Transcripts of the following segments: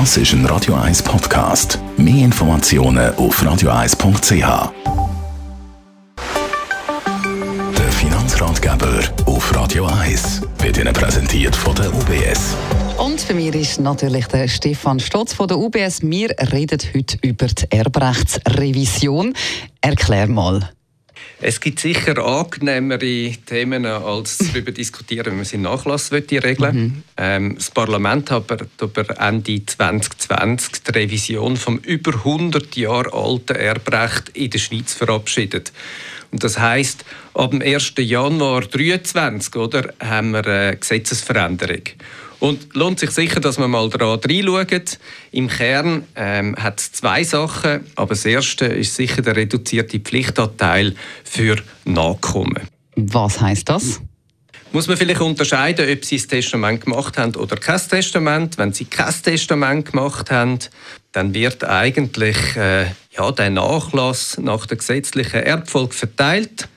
Das ist ein Radio 1 Podcast. Mehr Informationen auf radio1.ch. Der Finanzratgeber auf Radio 1 wird Ihnen präsentiert von der UBS. Und für mich ist natürlich der Stefan Stotz von der UBS. Wir reden heute über die Erbrechtsrevision. Erklär mal. Es gibt sicher angenehmere Themen, als darüber diskutieren, wenn man seinen Nachlass regeln mhm. ähm, Das Parlament hat aber Ende 2020 die Revision vom über 100 Jahre alten Erbrecht in der Schweiz verabschiedet. Und das heißt, ab dem 1. Januar 2023 oder, haben wir eine Gesetzesveränderung. Und lohnt sich sicher, dass man mal daran reinschaut. Im Kern ähm, hat es zwei Sachen, aber das erste ist sicher der reduzierte Pflichtanteil für Nachkommen. Was heißt das? Muss man vielleicht unterscheiden, ob Sie das Testament gemacht haben oder kein Testament. Wenn Sie kein Testament gemacht haben, dann wird eigentlich äh, ja, der Nachlass nach der gesetzlichen Erbfolge verteilt.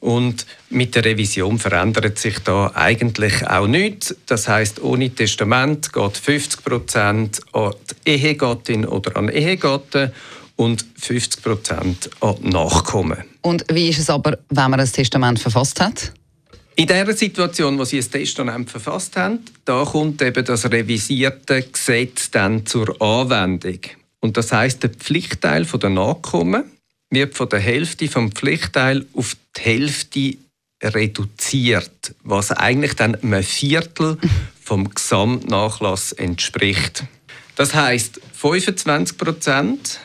Und mit der Revision verändert sich da eigentlich auch nichts. Das heißt, ohne Testament geht 50 Prozent an die Ehegattin oder an Ehegatten und 50 Prozent an die Nachkommen. Und wie ist es aber, wenn man ein Testament verfasst hat? In der Situation, wo Sie ein Testament verfasst haben, da kommt eben das revisierte Gesetz dann zur Anwendung. Und das heißt, der Pflichtteil der Nachkommen wird von der Hälfte vom Pflichtteil auf die Hälfte reduziert, was eigentlich dann einem Viertel vom Gesamtnachlass entspricht. Das heißt, 25 Prozent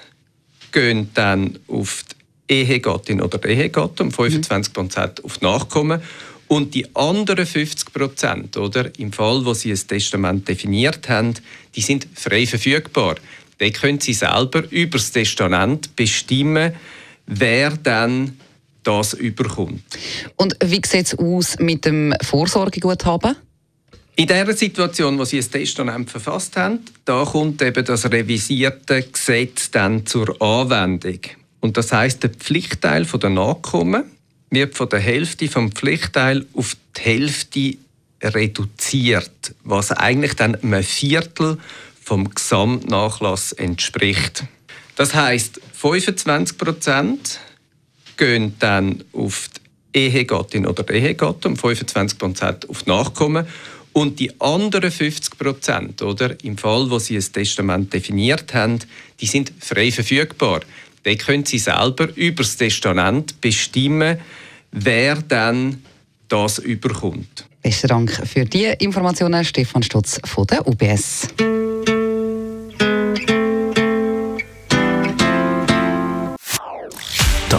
gehen dann auf die Ehegattin oder Ehegatten und 25 Prozent auf die Nachkommen. Und die anderen 50 Prozent, oder, im Fall, wo Sie ein Testament definiert haben, die sind frei verfügbar. Dann können Sie selber über das Testament bestimmen, wer dann das überkommt. Und wie sieht es aus mit dem Vorsorgeguthaben? In der Situation, wo Sie ein Testament verfasst haben, da kommt eben das revisierte Gesetz dann zur Anwendung. Und das heißt, der Pflichtteil der Nachkommen wird von der Hälfte vom Pflichtteil auf die Hälfte reduziert, was eigentlich dann einem Viertel vom Gesamtnachlass entspricht. Das heißt, 25 Prozent gehen dann auf die Ehegattin oder Ehegatten und 25 Prozent auf die Nachkommen. Und die anderen 50 Prozent, oder, im Fall, wo Sie ein Testament definiert haben, die sind frei verfügbar. Dann können Sie selber über das Testament bestimmen, wer dann das überkommt. Besten Dank für die Informationen, Stefan Stutz von der UBS.